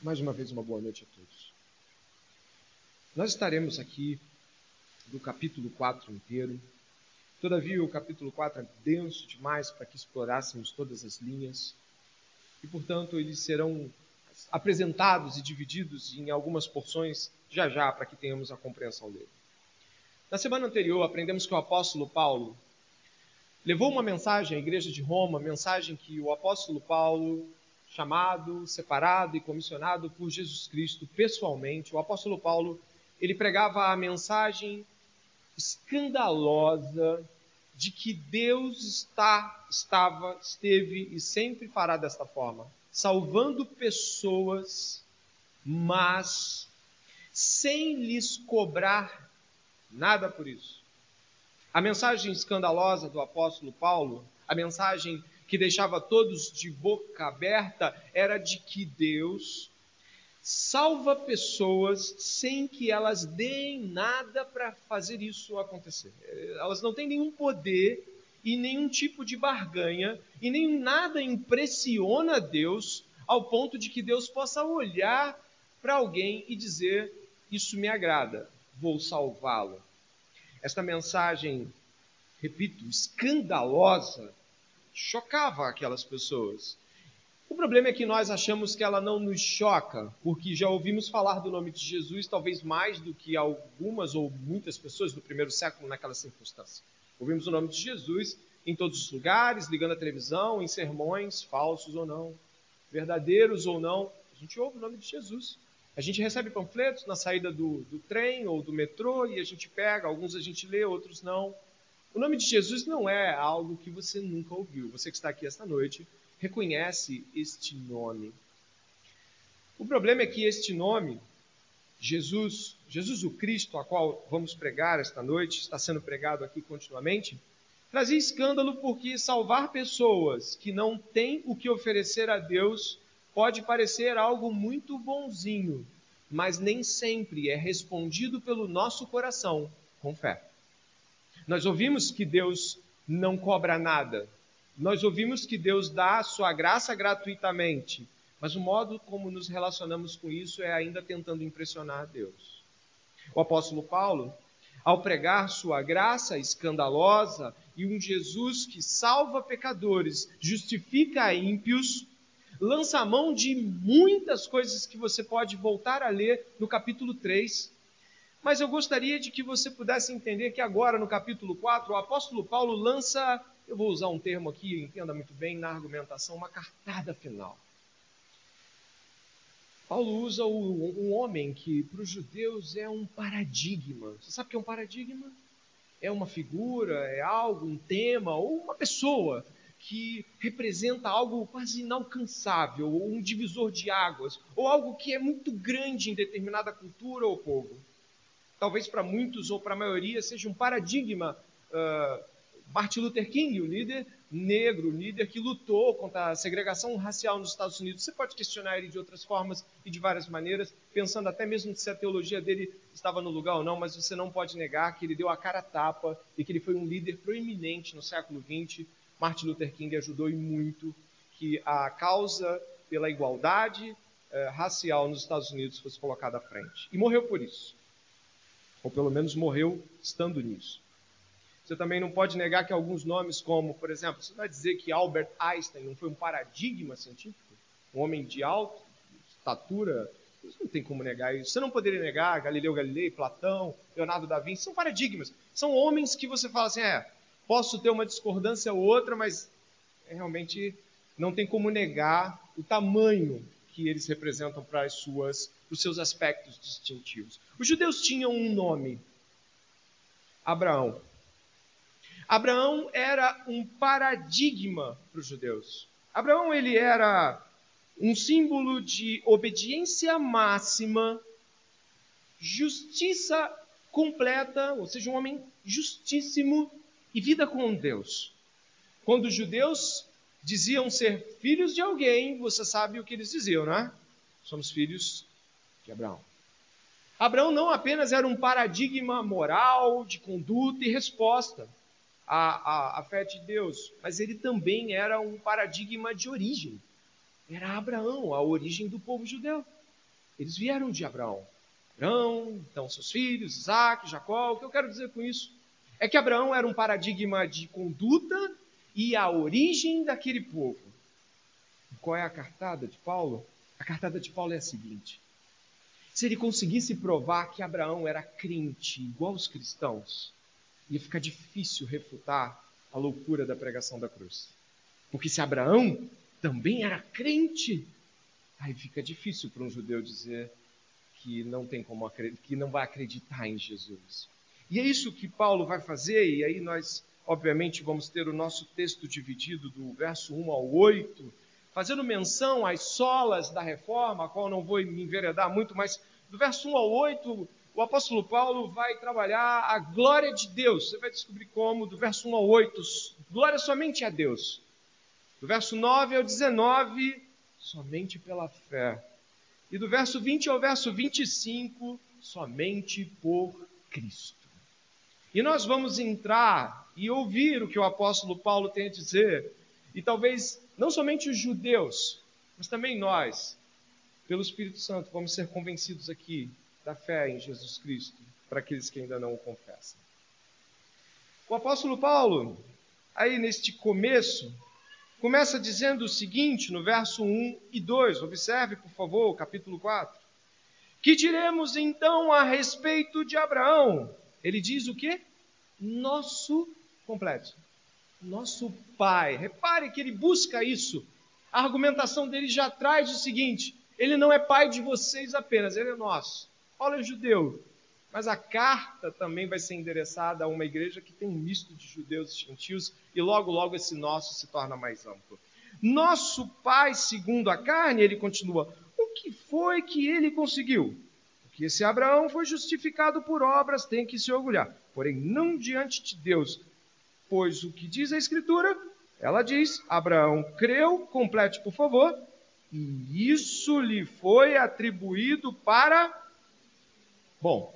Mais uma vez, uma boa noite a todos. Nós estaremos aqui do capítulo 4 inteiro. Todavia, o capítulo 4 é denso demais para que explorássemos todas as linhas. E, portanto, eles serão apresentados e divididos em algumas porções já já para que tenhamos a compreensão dele. Na semana anterior, aprendemos que o apóstolo Paulo levou uma mensagem à igreja de Roma, mensagem que o apóstolo Paulo, chamado, separado e comissionado por Jesus Cristo pessoalmente, o apóstolo Paulo, ele pregava a mensagem escandalosa de que Deus está, estava, esteve e sempre fará desta forma, salvando pessoas, mas sem lhes cobrar nada por isso. A mensagem escandalosa do apóstolo Paulo, a mensagem que deixava todos de boca aberta, era de que Deus salva pessoas sem que elas deem nada para fazer isso acontecer. Elas não têm nenhum poder e nenhum tipo de barganha e nem nada impressiona Deus ao ponto de que Deus possa olhar para alguém e dizer: Isso me agrada, vou salvá-lo. Esta mensagem, repito, escandalosa, chocava aquelas pessoas. O problema é que nós achamos que ela não nos choca, porque já ouvimos falar do nome de Jesus, talvez mais do que algumas ou muitas pessoas do primeiro século naquela circunstância. Ouvimos o nome de Jesus em todos os lugares, ligando a televisão, em sermões, falsos ou não, verdadeiros ou não. A gente ouve o nome de Jesus. A gente recebe panfletos na saída do, do trem ou do metrô e a gente pega, alguns a gente lê, outros não. O nome de Jesus não é algo que você nunca ouviu. Você que está aqui esta noite reconhece este nome. O problema é que este nome, Jesus, Jesus o Cristo, a qual vamos pregar esta noite, está sendo pregado aqui continuamente, trazia escândalo porque salvar pessoas que não têm o que oferecer a Deus pode parecer algo muito bonzinho, mas nem sempre é respondido pelo nosso coração com fé. Nós ouvimos que Deus não cobra nada. Nós ouvimos que Deus dá a sua graça gratuitamente. Mas o modo como nos relacionamos com isso é ainda tentando impressionar Deus. O apóstolo Paulo, ao pregar sua graça escandalosa e um Jesus que salva pecadores, justifica ímpios, lança a mão de muitas coisas que você pode voltar a ler no capítulo 3. Mas eu gostaria de que você pudesse entender que agora, no capítulo 4, o apóstolo Paulo lança, eu vou usar um termo aqui, entenda muito bem, na argumentação, uma cartada final. Paulo usa o, um homem que para os judeus é um paradigma. Você sabe o que é um paradigma? É uma figura, é algo, um tema ou uma pessoa que representa algo quase inalcançável, ou um divisor de águas, ou algo que é muito grande em determinada cultura ou povo. Talvez para muitos ou para a maioria seja um paradigma. Uh, Martin Luther King, o líder negro, o líder que lutou contra a segregação racial nos Estados Unidos. Você pode questionar ele de outras formas e de várias maneiras, pensando até mesmo se a teologia dele estava no lugar ou não, mas você não pode negar que ele deu a cara a tapa e que ele foi um líder proeminente no século XX Martin Luther King ajudou e muito que a causa pela igualdade eh, racial nos Estados Unidos fosse colocada à frente. E morreu por isso. Ou pelo menos morreu estando nisso. Você também não pode negar que alguns nomes, como, por exemplo, você vai dizer que Albert Einstein não foi um paradigma científico? Um homem de alta estatura? Isso não tem como negar isso. Você não poderia negar Galileu Galilei, Platão, Leonardo da Vinci. São paradigmas. São homens que você fala assim, é, Posso ter uma discordância ou outra, mas realmente não tem como negar o tamanho que eles representam para as suas, os seus aspectos distintivos. Os judeus tinham um nome, Abraão. Abraão era um paradigma para os judeus. Abraão ele era um símbolo de obediência máxima, justiça completa, ou seja, um homem justíssimo e vida com Deus. Quando os judeus diziam ser filhos de alguém, você sabe o que eles diziam, não é? Somos filhos de Abraão. Abraão não apenas era um paradigma moral, de conduta e resposta à, à, à fé de Deus, mas ele também era um paradigma de origem. Era Abraão, a origem do povo judeu. eles vieram de Abraão. Abraão, então seus filhos, Isaac, Jacó. O que eu quero dizer com isso é que Abraão era um paradigma de conduta e a origem daquele povo. Qual é a cartada de Paulo? A cartada de Paulo é a seguinte: se ele conseguisse provar que Abraão era crente igual os cristãos, ia ficar difícil refutar a loucura da pregação da cruz. Porque se Abraão também era crente, aí fica difícil para um judeu dizer que não tem como que não vai acreditar em Jesus. E é isso que Paulo vai fazer, e aí nós, obviamente, vamos ter o nosso texto dividido do verso 1 ao 8, fazendo menção às solas da reforma, a qual não vou me enveredar muito, mas do verso 1 ao 8, o apóstolo Paulo vai trabalhar a glória de Deus. Você vai descobrir como, do verso 1 ao 8, glória somente a Deus. Do verso 9 ao 19, somente pela fé. E do verso 20 ao verso 25, somente por Cristo. E nós vamos entrar e ouvir o que o apóstolo Paulo tem a dizer. E talvez não somente os judeus, mas também nós, pelo Espírito Santo, vamos ser convencidos aqui da fé em Jesus Cristo, para aqueles que ainda não o confessam. O apóstolo Paulo, aí neste começo, começa dizendo o seguinte no verso 1 e 2. Observe, por favor, o capítulo 4. Que diremos então a respeito de Abraão? Ele diz o quê? Nosso completo. Nosso pai. Repare que ele busca isso. A argumentação dele já traz o seguinte: ele não é pai de vocês apenas, ele é nosso. Paulo é judeu, mas a carta também vai ser endereçada a uma igreja que tem um misto de judeus e gentios, e logo, logo esse nosso se torna mais amplo. Nosso pai, segundo a carne, ele continua, o que foi que ele conseguiu? que esse Abraão foi justificado por obras, tem que se orgulhar, porém não diante de Deus, pois o que diz a Escritura, ela diz: Abraão creu, complete por favor, e isso lhe foi atribuído para. Bom,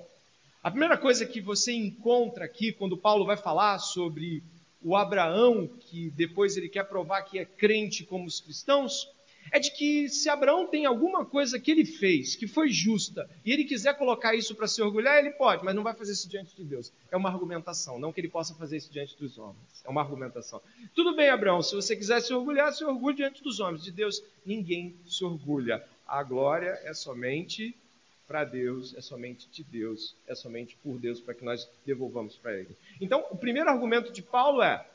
a primeira coisa que você encontra aqui, quando Paulo vai falar sobre o Abraão, que depois ele quer provar que é crente como os cristãos, é de que se Abraão tem alguma coisa que ele fez, que foi justa, e ele quiser colocar isso para se orgulhar, ele pode, mas não vai fazer isso diante de Deus. É uma argumentação, não que ele possa fazer isso diante dos homens. É uma argumentação. Tudo bem, Abraão, se você quiser se orgulhar, se orgulhe diante dos homens. De Deus, ninguém se orgulha. A glória é somente para Deus, é somente de Deus, é somente por Deus para que nós devolvamos para Ele. Então, o primeiro argumento de Paulo é: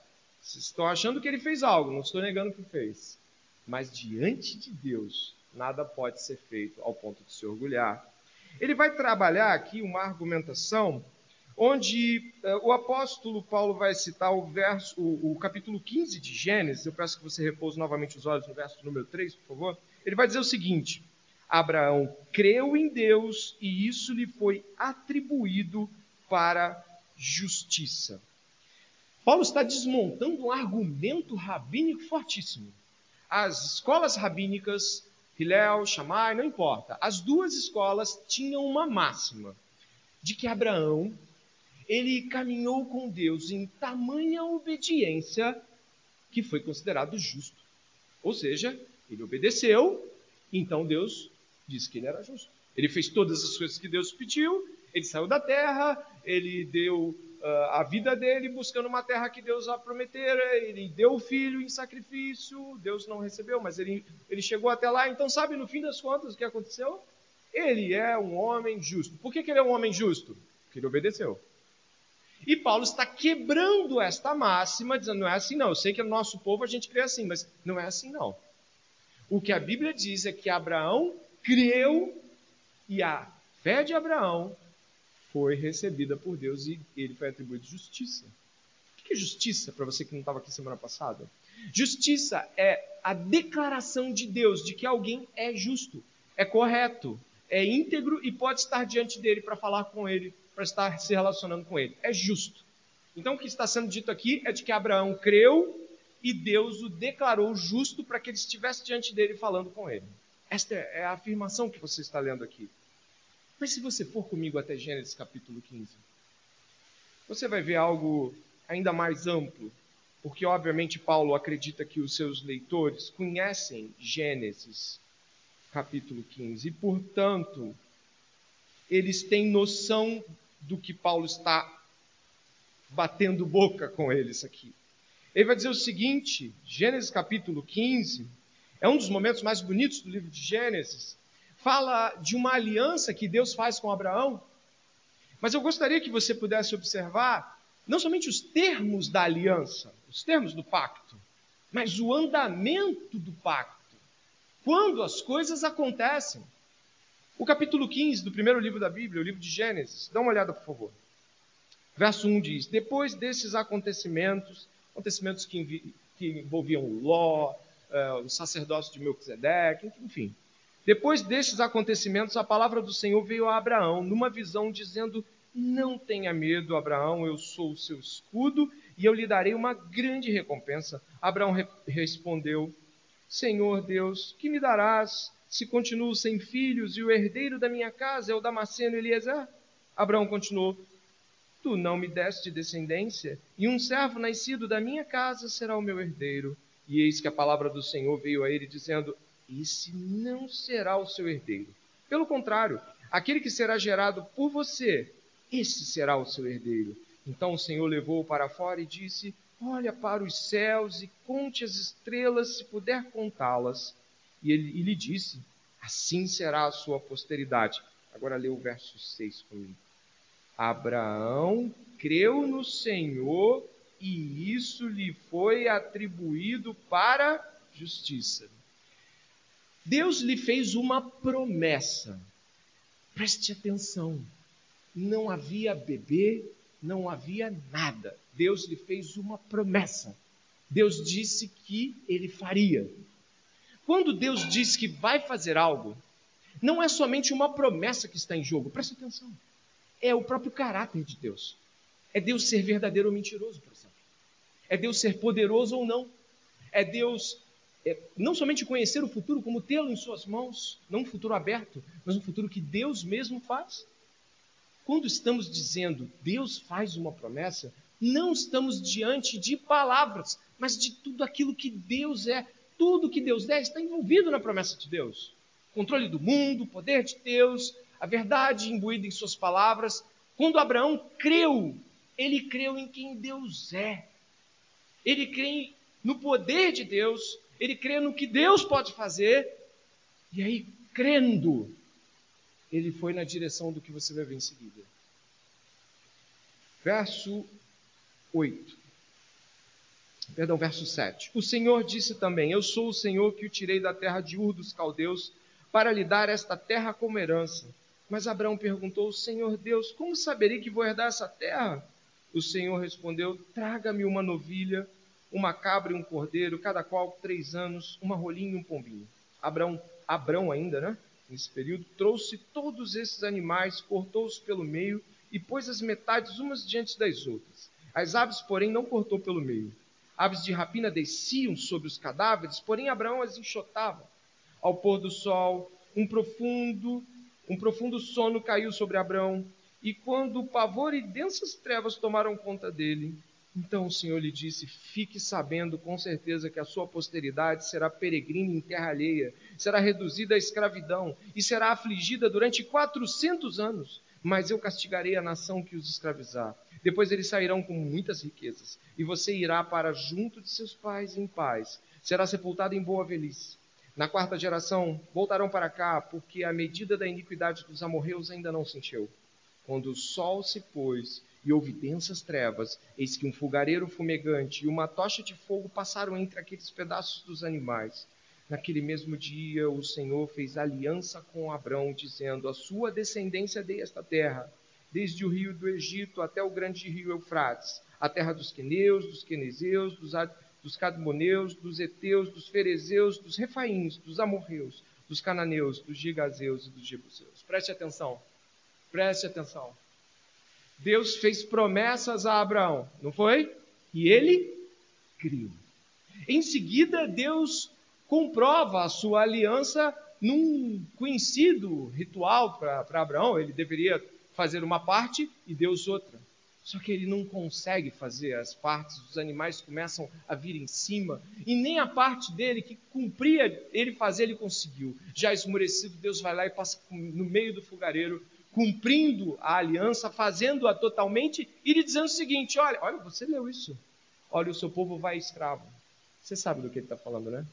vocês estão achando que ele fez algo, não estou negando que fez. Mas diante de Deus, nada pode ser feito ao ponto de se orgulhar. Ele vai trabalhar aqui uma argumentação onde uh, o apóstolo Paulo vai citar o, verso, o, o, capítulo 15 de Gênesis. Eu peço que você repouse novamente os olhos no verso número 3, por favor. Ele vai dizer o seguinte: Abraão creu em Deus e isso lhe foi atribuído para justiça. Paulo está desmontando um argumento rabínico fortíssimo as escolas rabínicas, Hillel, Shammai, não importa, as duas escolas tinham uma máxima de que Abraão ele caminhou com Deus em tamanha obediência que foi considerado justo. Ou seja, ele obedeceu, então Deus disse que ele era justo. Ele fez todas as coisas que Deus pediu, ele saiu da terra, ele deu a vida dele buscando uma terra que Deus a prometera, ele deu o filho em sacrifício, Deus não recebeu, mas ele, ele chegou até lá. Então, sabe, no fim das contas, o que aconteceu? Ele é um homem justo. Por que, que ele é um homem justo? Porque ele obedeceu. E Paulo está quebrando esta máxima, dizendo: não é assim não. Eu sei que no nosso povo a gente crê assim, mas não é assim não. O que a Bíblia diz é que Abraão creu e a fé de Abraão foi recebida por Deus e ele foi atribuído justiça. O que é justiça para você que não estava aqui semana passada? Justiça é a declaração de Deus de que alguém é justo, é correto, é íntegro e pode estar diante dele para falar com ele, para estar se relacionando com ele. É justo. Então o que está sendo dito aqui é de que Abraão creu e Deus o declarou justo para que ele estivesse diante dele falando com ele. Esta é a afirmação que você está lendo aqui. Mas se você for comigo até Gênesis capítulo 15, você vai ver algo ainda mais amplo, porque obviamente Paulo acredita que os seus leitores conhecem Gênesis capítulo 15. E, portanto, eles têm noção do que Paulo está batendo boca com eles aqui. Ele vai dizer o seguinte: Gênesis capítulo 15 é um dos momentos mais bonitos do livro de Gênesis. Fala de uma aliança que Deus faz com Abraão. Mas eu gostaria que você pudesse observar não somente os termos da aliança, os termos do pacto, mas o andamento do pacto. Quando as coisas acontecem. O capítulo 15 do primeiro livro da Bíblia, o livro de Gênesis, dá uma olhada, por favor. Verso 1 diz: Depois desses acontecimentos, acontecimentos que, que envolviam Ló, uh, o sacerdócio de Melquisedeque, enfim. Depois desses acontecimentos, a palavra do Senhor veio a Abraão numa visão dizendo: Não tenha medo, Abraão, eu sou o seu escudo e eu lhe darei uma grande recompensa. Abraão re respondeu: Senhor Deus, que me darás se continuo sem filhos e o herdeiro da minha casa é o Damasceno Eliezer? Abraão continuou: Tu não me deste descendência, e um servo nascido da minha casa será o meu herdeiro. E eis que a palavra do Senhor veio a ele, dizendo: Esse não será o seu herdeiro. Pelo contrário, aquele que será gerado por você, esse será o seu herdeiro. Então o Senhor levou-o para fora e disse: Olha para os céus e conte as estrelas, se puder contá-las. E ele e lhe disse: Assim será a sua posteridade. Agora lê o verso 6 comigo. Abraão creu no Senhor e isso lhe foi atribuído para justiça. Deus lhe fez uma promessa. Preste atenção. Não havia bebê, não havia nada. Deus lhe fez uma promessa. Deus disse que ele faria. Quando Deus diz que vai fazer algo, não é somente uma promessa que está em jogo. Preste atenção é o próprio caráter de Deus. É Deus ser verdadeiro ou mentiroso, por exemplo. É Deus ser poderoso ou não. É Deus não somente conhecer o futuro, como tê-lo em suas mãos, não um futuro aberto, mas um futuro que Deus mesmo faz. Quando estamos dizendo Deus faz uma promessa, não estamos diante de palavras, mas de tudo aquilo que Deus é. Tudo que Deus é está envolvido na promessa de Deus. controle do mundo, poder de Deus, a verdade imbuída em suas palavras. Quando Abraão creu, ele creu em quem Deus é. Ele crê no poder de Deus, ele crê no que Deus pode fazer. E aí, crendo, ele foi na direção do que você vai ver em seguida. Verso 8. Perdão, verso 7. O Senhor disse também: Eu sou o Senhor que o tirei da terra de Ur dos caldeus para lhe dar esta terra como herança. Mas Abraão perguntou: Senhor Deus, como saberei que vou herdar essa terra? O Senhor respondeu: Traga-me uma novilha, uma cabra e um cordeiro, cada qual três anos, uma rolinha e um pombinho. Abraão, Abraão ainda, né? Nesse período, trouxe todos esses animais, cortou-os pelo meio e pôs as metades umas diante das outras. As aves, porém, não cortou pelo meio. Aves de rapina desciam sobre os cadáveres, porém Abraão as enxotava. Ao pôr do sol, um profundo um profundo sono caiu sobre Abraão, e quando o pavor e densas trevas tomaram conta dele, então o Senhor lhe disse: Fique sabendo com certeza que a sua posteridade será peregrina em terra alheia, será reduzida à escravidão e será afligida durante quatrocentos anos. Mas eu castigarei a nação que os escravizar. Depois eles sairão com muitas riquezas, e você irá para junto de seus pais em paz. Será sepultado em boa velhice. Na quarta geração voltarão para cá, porque a medida da iniquidade dos amorreus ainda não se encheu. Quando o sol se pôs e houve densas trevas, eis que um fogareiro fumegante e uma tocha de fogo passaram entre aqueles pedaços dos animais. Naquele mesmo dia, o Senhor fez aliança com Abrão, dizendo: A sua descendência dei esta terra, desde o rio do Egito até o grande rio Eufrates, a terra dos queneus, dos quenezeus, dos dos cadmoneus, dos heteus, dos ferezeus, dos refaíns, dos amorreus, dos cananeus, dos gigazeus e dos jebuseus. Preste atenção. Preste atenção. Deus fez promessas a Abraão, não foi? E ele criou. Em seguida, Deus comprova a sua aliança num conhecido ritual para Abraão. Ele deveria fazer uma parte e Deus outra. Só que ele não consegue fazer as partes, os animais começam a vir em cima, e nem a parte dele que cumpria ele fazer, ele conseguiu. Já esmurecido, Deus vai lá e passa no meio do fogareiro, cumprindo a aliança, fazendo-a totalmente, e lhe dizendo o seguinte: olha, olha, você leu isso. Olha, o seu povo vai escravo. Você sabe do que ele está falando, né?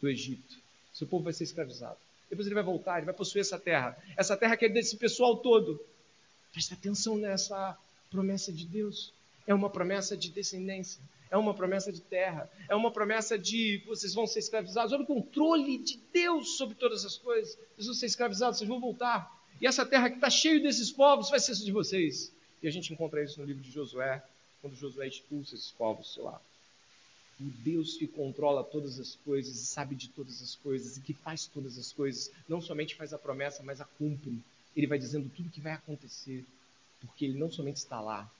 Do Egito. Seu povo vai ser escravizado. Depois ele vai voltar, ele vai possuir essa terra. Essa terra que é desse pessoal todo. Presta atenção nessa promessa de Deus. É uma promessa de descendência. É uma promessa de terra. É uma promessa de vocês vão ser escravizados. Olha o controle de Deus sobre todas as coisas. Vocês vão ser escravizados, vocês vão voltar. E essa terra que está cheia desses povos vai ser de vocês. E a gente encontra isso no livro de Josué, quando Josué expulsa esses povos, sei lá. O Deus que controla todas as coisas e sabe de todas as coisas e que faz todas as coisas, não somente faz a promessa, mas a cumpre. Ele vai dizendo tudo o que vai acontecer porque ele não somente está lá,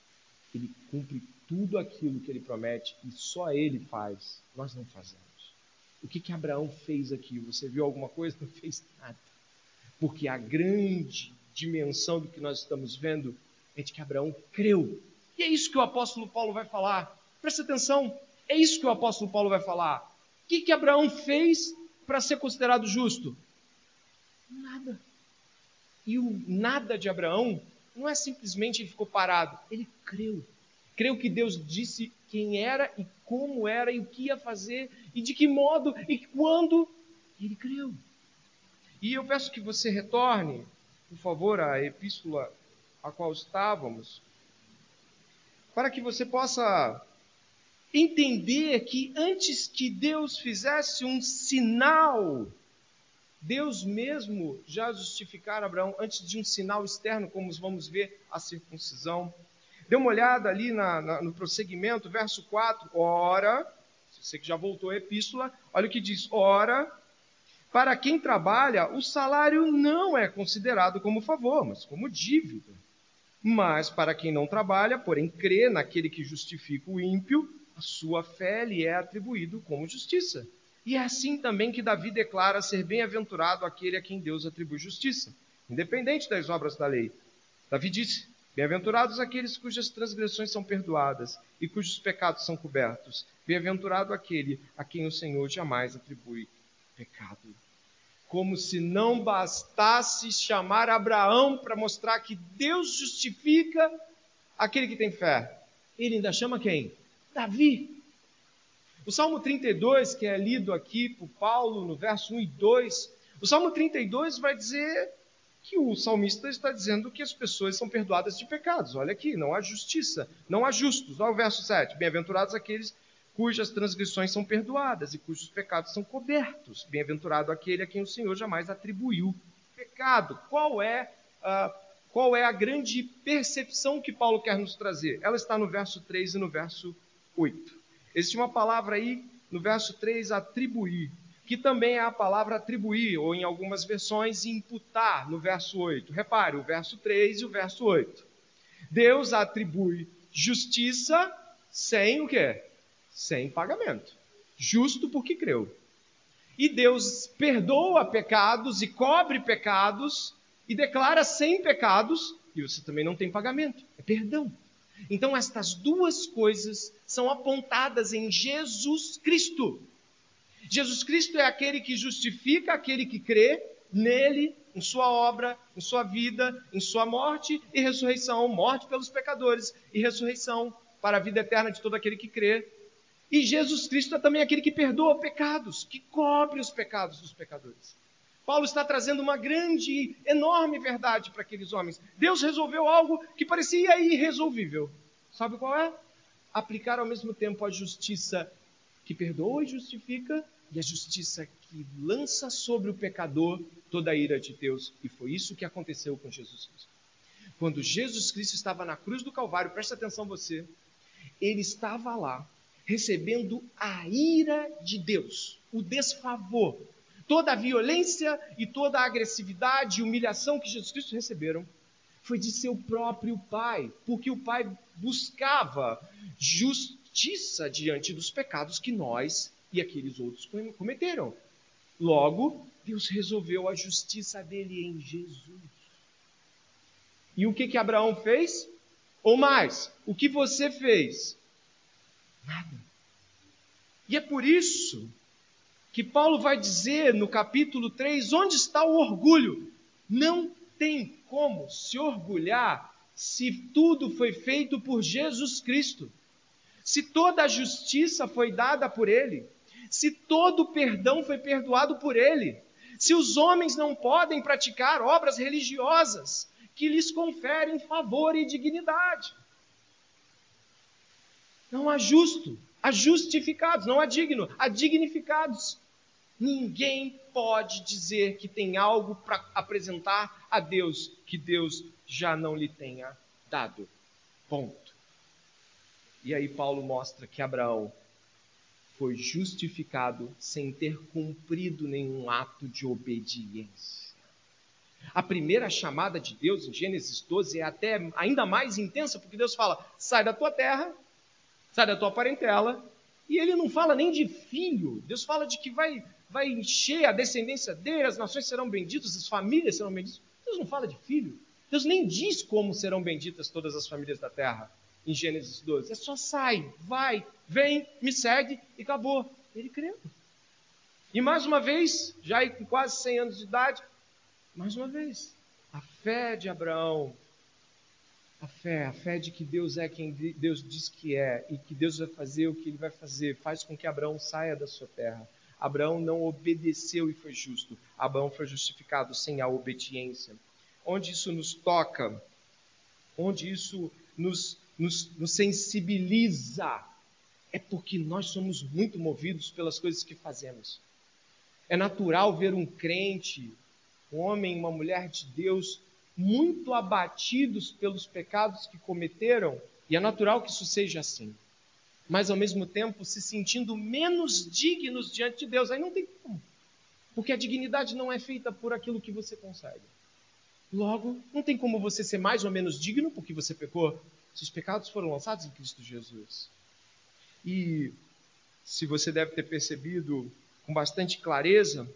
ele cumpre tudo aquilo que ele promete e só ele faz, nós não fazemos. O que, que Abraão fez aqui? Você viu alguma coisa? Não fez nada. Porque a grande dimensão do que nós estamos vendo é de que Abraão creu. E é isso que o apóstolo Paulo vai falar. Presta atenção, é isso que o apóstolo Paulo vai falar. O que, que Abraão fez para ser considerado justo? Nada. E o nada de Abraão não é simplesmente ele ficou parado, ele creu. Creu que Deus disse quem era e como era e o que ia fazer e de que modo e quando. Ele creu. E eu peço que você retorne, por favor, à epístola a qual estávamos, para que você possa entender que antes que Deus fizesse um sinal Deus mesmo já justificara Abraão antes de um sinal externo, como vamos ver a circuncisão. Dê uma olhada ali na, na, no prosseguimento, verso 4. Ora, você que já voltou à epístola, olha o que diz: Ora, para quem trabalha, o salário não é considerado como favor, mas como dívida. Mas para quem não trabalha, porém crê naquele que justifica o ímpio, a sua fé lhe é atribuído como justiça. E é assim também que Davi declara ser bem-aventurado aquele a quem Deus atribui justiça, independente das obras da lei. Davi disse: Bem-aventurados aqueles cujas transgressões são perdoadas e cujos pecados são cobertos. Bem-aventurado aquele a quem o Senhor jamais atribui pecado. Como se não bastasse chamar Abraão para mostrar que Deus justifica aquele que tem fé. Ele ainda chama quem? Davi. O Salmo 32, que é lido aqui por Paulo no verso 1 e 2, o Salmo 32 vai dizer que o salmista está dizendo que as pessoas são perdoadas de pecados. Olha aqui, não há justiça, não há justos. Olha o verso 7. Bem-aventurados aqueles cujas transgressões são perdoadas e cujos pecados são cobertos. Bem-aventurado aquele a quem o Senhor jamais atribuiu pecado. Qual é, uh, qual é a grande percepção que Paulo quer nos trazer? Ela está no verso 3 e no verso 8. Existe uma palavra aí no verso 3, atribuir, que também é a palavra atribuir, ou em algumas versões, imputar, no verso 8. Repare, o verso 3 e o verso 8. Deus atribui justiça sem o quê? Sem pagamento. Justo porque creu. E Deus perdoa pecados e cobre pecados e declara sem pecados, e você também não tem pagamento. É perdão. Então, estas duas coisas são apontadas em Jesus Cristo. Jesus Cristo é aquele que justifica aquele que crê nele, em sua obra, em sua vida, em sua morte e ressurreição morte pelos pecadores e ressurreição para a vida eterna de todo aquele que crê. E Jesus Cristo é também aquele que perdoa pecados, que cobre os pecados dos pecadores. Paulo está trazendo uma grande, enorme verdade para aqueles homens. Deus resolveu algo que parecia irresolvível. Sabe qual é? Aplicar ao mesmo tempo a justiça que perdoa e justifica e a justiça que lança sobre o pecador toda a ira de Deus. E foi isso que aconteceu com Jesus Cristo. Quando Jesus Cristo estava na cruz do Calvário, presta atenção você, ele estava lá recebendo a ira de Deus, o desfavor, Toda a violência e toda a agressividade e humilhação que Jesus Cristo receberam foi de seu próprio Pai, porque o Pai buscava justiça diante dos pecados que nós e aqueles outros cometeram. Logo, Deus resolveu a justiça dele em Jesus. E o que que Abraão fez? Ou mais, o que você fez? Nada. E é por isso que Paulo vai dizer no capítulo 3: onde está o orgulho? Não tem como se orgulhar se tudo foi feito por Jesus Cristo, se toda a justiça foi dada por Ele, se todo o perdão foi perdoado por Ele, se os homens não podem praticar obras religiosas que lhes conferem favor e dignidade. Não há justo, há justificados, não há digno, há dignificados. Ninguém pode dizer que tem algo para apresentar a Deus que Deus já não lhe tenha dado. Ponto. E aí Paulo mostra que Abraão foi justificado sem ter cumprido nenhum ato de obediência. A primeira chamada de Deus em Gênesis 12 é até ainda mais intensa, porque Deus fala: sai da tua terra, sai da tua parentela, e ele não fala nem de filho, Deus fala de que vai, vai encher a descendência dele, as nações serão benditas, as famílias serão benditas. Deus não fala de filho. Deus nem diz como serão benditas todas as famílias da terra em Gênesis 12. É só sai, vai, vem, me segue e acabou. Ele creu. E mais uma vez, já com quase 100 anos de idade, mais uma vez, a fé de Abraão, a fé, a fé de que Deus é quem Deus diz que é e que Deus vai fazer o que ele vai fazer, faz com que Abraão saia da sua terra. Abraão não obedeceu e foi justo. Abraão foi justificado sem a obediência onde isso nos toca, onde isso nos, nos, nos sensibiliza, é porque nós somos muito movidos pelas coisas que fazemos. É natural ver um crente, um homem, uma mulher de Deus, muito abatidos pelos pecados que cometeram, e é natural que isso seja assim. Mas ao mesmo tempo se sentindo menos dignos diante de Deus. Aí não tem como. Porque a dignidade não é feita por aquilo que você consegue. Logo, não tem como você ser mais ou menos digno porque você pecou. Seus pecados foram lançados em Cristo Jesus. E se você deve ter percebido com bastante clareza,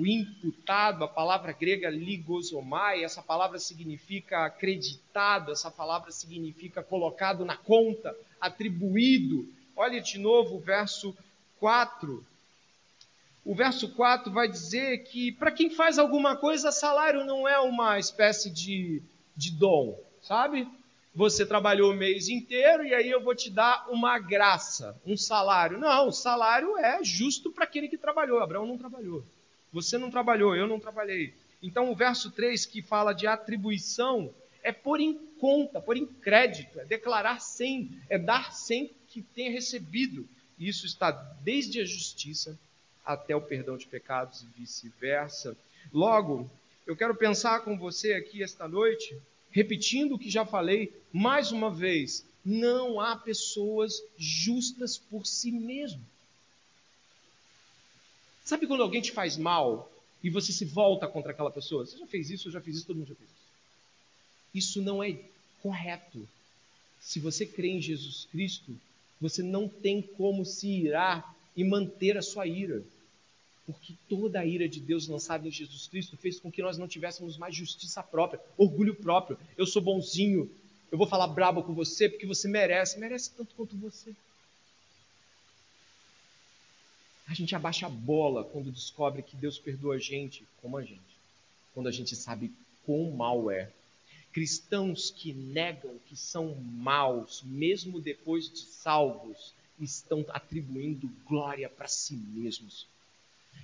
o imputado, a palavra grega ligosomai, essa palavra significa acreditado, essa palavra significa colocado na conta, atribuído. Olhe de novo o verso 4 o verso 4 vai dizer que para quem faz alguma coisa, salário não é uma espécie de, de dom, sabe? Você trabalhou o mês inteiro e aí eu vou te dar uma graça, um salário. Não, o salário é justo para aquele que trabalhou. Abraão não trabalhou. Você não trabalhou, eu não trabalhei. Então o verso 3 que fala de atribuição é pôr em conta, pôr em crédito, é declarar sem, é dar sem que tenha recebido. E isso está desde a justiça até o perdão de pecados e vice-versa. Logo, eu quero pensar com você aqui esta noite, repetindo o que já falei mais uma vez: não há pessoas justas por si mesmo. Sabe quando alguém te faz mal e você se volta contra aquela pessoa? Você já fez isso, eu já fiz isso, todo mundo já fez isso. Isso não é correto. Se você crê em Jesus Cristo, você não tem como se irar e manter a sua ira. Porque toda a ira de Deus lançada em Jesus Cristo fez com que nós não tivéssemos mais justiça própria, orgulho próprio. Eu sou bonzinho, eu vou falar brabo com você porque você merece, merece tanto quanto você. A gente abaixa a bola quando descobre que Deus perdoa a gente como a gente, quando a gente sabe quão mal é. Cristãos que negam que são maus, mesmo depois de salvos, estão atribuindo glória para si mesmos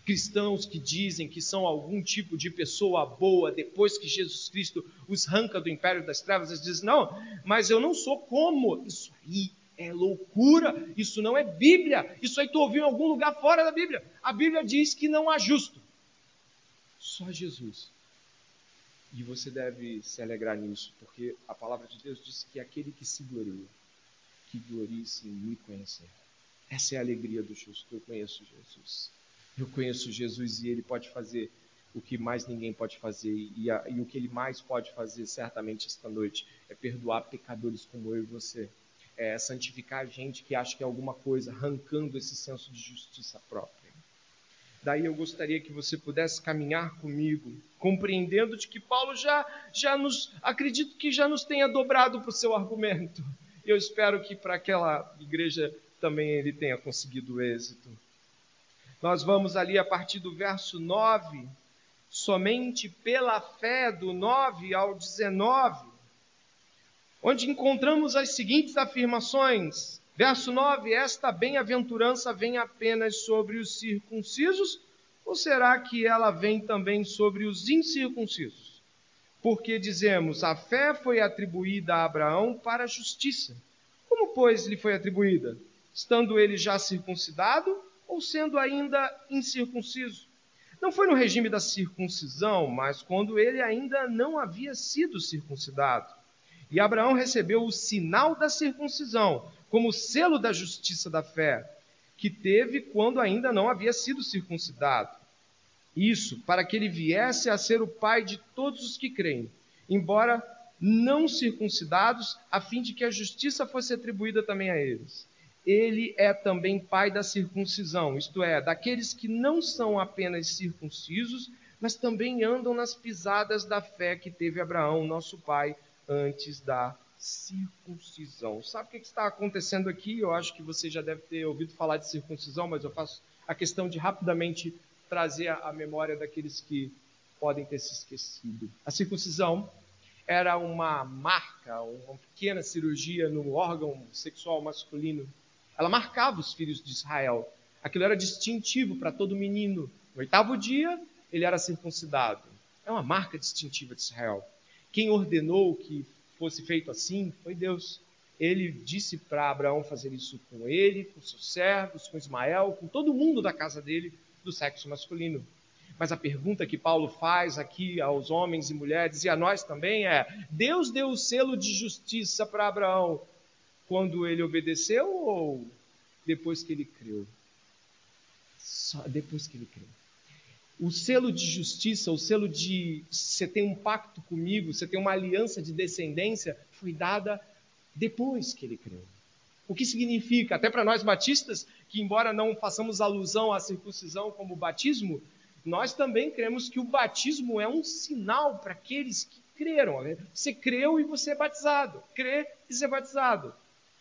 cristãos que dizem que são algum tipo de pessoa boa, depois que Jesus Cristo os arranca do império das trevas, eles dizem: não, mas eu não sou como. Isso aí é loucura, isso não é Bíblia, isso aí tu ouviu em algum lugar fora da Bíblia. A Bíblia diz que não há justo, só Jesus. E você deve se alegrar nisso, porque a palavra de Deus diz que aquele que se gloria, que glorie-se em me conhecer. Essa é a alegria do justo. Eu conheço Jesus. Eu conheço Jesus e ele pode fazer o que mais ninguém pode fazer. E, a, e, o que ele mais pode fazer, certamente, esta noite, é perdoar pecadores como eu e você. É santificar gente que acha que é alguma coisa, arrancando esse senso de justiça própria. Daí eu gostaria que você pudesse caminhar comigo, compreendendo de que Paulo já, já nos, acredito que já nos tenha dobrado para o seu argumento. Eu espero que para aquela igreja também ele tenha conseguido êxito. Nós vamos ali a partir do verso 9, somente pela fé, do 9 ao 19, onde encontramos as seguintes afirmações: Verso 9: Esta bem-aventurança vem apenas sobre os circuncisos, ou será que ela vem também sobre os incircuncisos? Porque dizemos: a fé foi atribuída a Abraão para a justiça. Como, pois, lhe foi atribuída? Estando ele já circuncidado ou sendo ainda incircunciso? Não foi no regime da circuncisão, mas quando ele ainda não havia sido circuncidado. E Abraão recebeu o sinal da circuncisão como selo da justiça da fé, que teve quando ainda não havia sido circuncidado. Isso para que ele viesse a ser o pai de todos os que creem, embora não circuncidados, a fim de que a justiça fosse atribuída também a eles. Ele é também pai da circuncisão, isto é, daqueles que não são apenas circuncisos, mas também andam nas pisadas da fé que teve Abraão, nosso pai, antes da circuncisão. Sabe o que está acontecendo aqui? Eu acho que você já deve ter ouvido falar de circuncisão, mas eu faço a questão de rapidamente trazer a memória daqueles que podem ter se esquecido. A circuncisão era uma marca, uma pequena cirurgia no órgão sexual masculino. Ela marcava os filhos de Israel. Aquilo era distintivo para todo menino. No oitavo dia, ele era circuncidado. É uma marca distintiva de Israel. Quem ordenou que fosse feito assim foi Deus. Ele disse para Abraão fazer isso com ele, com seus servos, com Ismael, com todo mundo da casa dele, do sexo masculino. Mas a pergunta que Paulo faz aqui aos homens e mulheres e a nós também é: Deus deu o selo de justiça para Abraão quando ele obedeceu ou depois que ele creu? Só depois que ele creu o selo de justiça, o selo de você tem um pacto comigo, você tem uma aliança de descendência, foi dada depois que ele creu. O que significa, até para nós batistas, que embora não façamos alusão à circuncisão como batismo, nós também cremos que o batismo é um sinal para aqueles que creram. Você creu e você é batizado. Crê e ser é batizado.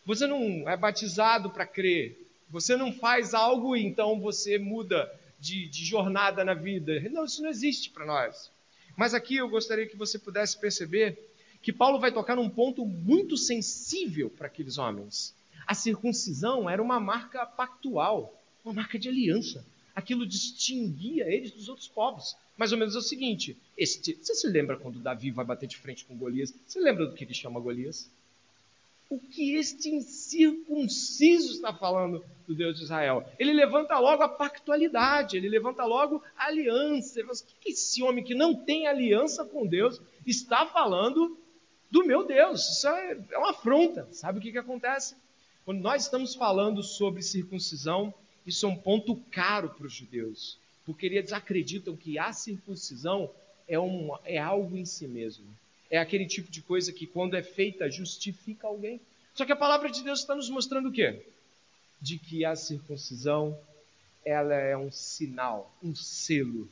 Você não é batizado para crer. Você não faz algo e então você muda de, de jornada na vida. Não, isso não existe para nós. Mas aqui eu gostaria que você pudesse perceber que Paulo vai tocar num ponto muito sensível para aqueles homens. A circuncisão era uma marca pactual, uma marca de aliança. Aquilo distinguia eles dos outros povos. Mais ou menos é o seguinte: este, você se lembra quando Davi vai bater de frente com Golias? Você lembra do que ele chama Golias? O que este incircunciso está falando do Deus de Israel. Ele levanta logo a pactualidade, ele levanta logo a aliança. Ele fala, o que esse homem que não tem aliança com Deus está falando do meu Deus? Isso é, é uma afronta. Sabe o que, que acontece? Quando nós estamos falando sobre circuncisão, isso é um ponto caro para os judeus, porque eles acreditam que a circuncisão é, um, é algo em si mesmo é aquele tipo de coisa que, quando é feita, justifica alguém. Só que a palavra de Deus está nos mostrando o quê? De que a circuncisão ela é um sinal, um selo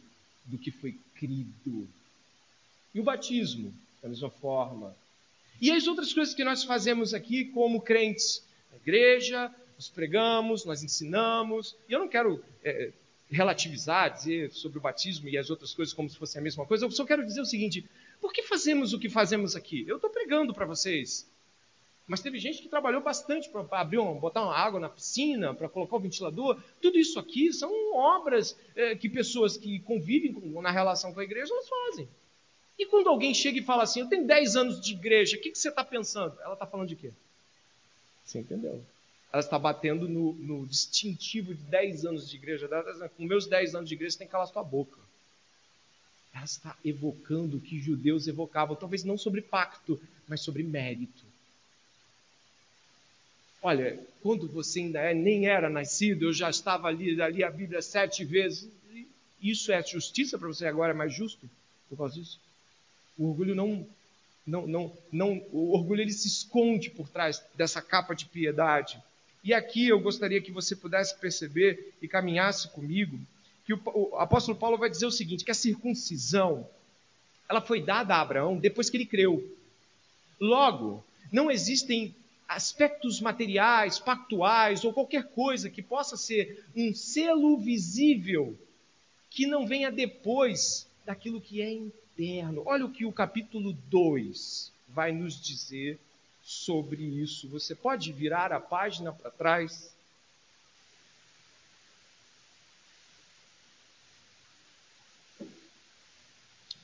do que foi crido. E o batismo, da mesma forma. E as outras coisas que nós fazemos aqui como crentes, na igreja, nós pregamos, nós ensinamos, e eu não quero é, relativizar, dizer sobre o batismo e as outras coisas como se fosse a mesma coisa, eu só quero dizer o seguinte: por que fazemos o que fazemos aqui? Eu estou pregando para vocês. Mas teve gente que trabalhou bastante para abrir, uma, botar uma água na piscina, para colocar o ventilador. Tudo isso aqui são obras é, que pessoas que convivem com, na relação com a igreja elas fazem. E quando alguém chega e fala assim, eu tenho 10 anos de igreja, o que, que você está pensando? Ela está falando de quê? Você entendeu? Ela está batendo no, no distintivo de 10 anos de igreja. Com meus 10 anos de igreja, você tem que calar sua boca ela está evocando o que judeus evocavam, talvez não sobre pacto, mas sobre mérito. Olha, quando você ainda é, nem era nascido, eu já estava ali, ali a Bíblia sete vezes. Isso é justiça para você agora é mais justo por causa disso? O orgulho não, não, não, não, o orgulho ele se esconde por trás dessa capa de piedade. E aqui eu gostaria que você pudesse perceber e caminhasse comigo que o, o apóstolo Paulo vai dizer o seguinte: que a circuncisão ela foi dada a Abraão depois que ele creu. Logo, não existem aspectos materiais, pactuais ou qualquer coisa que possa ser um selo visível que não venha depois daquilo que é interno. Olha o que o capítulo 2 vai nos dizer sobre isso. Você pode virar a página para trás?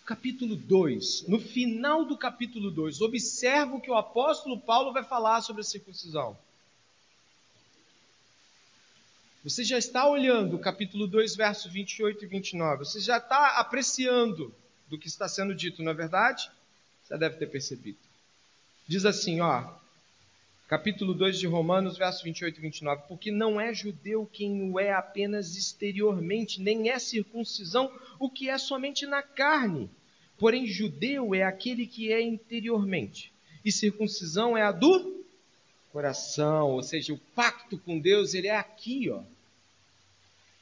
Capítulo 2, no final do capítulo 2, observa o que o apóstolo Paulo vai falar sobre a circuncisão. Você já está olhando o capítulo 2, versos 28 e 29. Você já está apreciando do que está sendo dito, não é verdade? Você deve ter percebido. Diz assim, ó, capítulo 2 de Romanos, versos 28 e 29. Porque não é judeu quem o é apenas exteriormente, nem é circuncisão o que é somente na carne. Porém, judeu é aquele que é interiormente, e circuncisão é a do coração, ou seja, o pacto com Deus, ele é aqui, ó.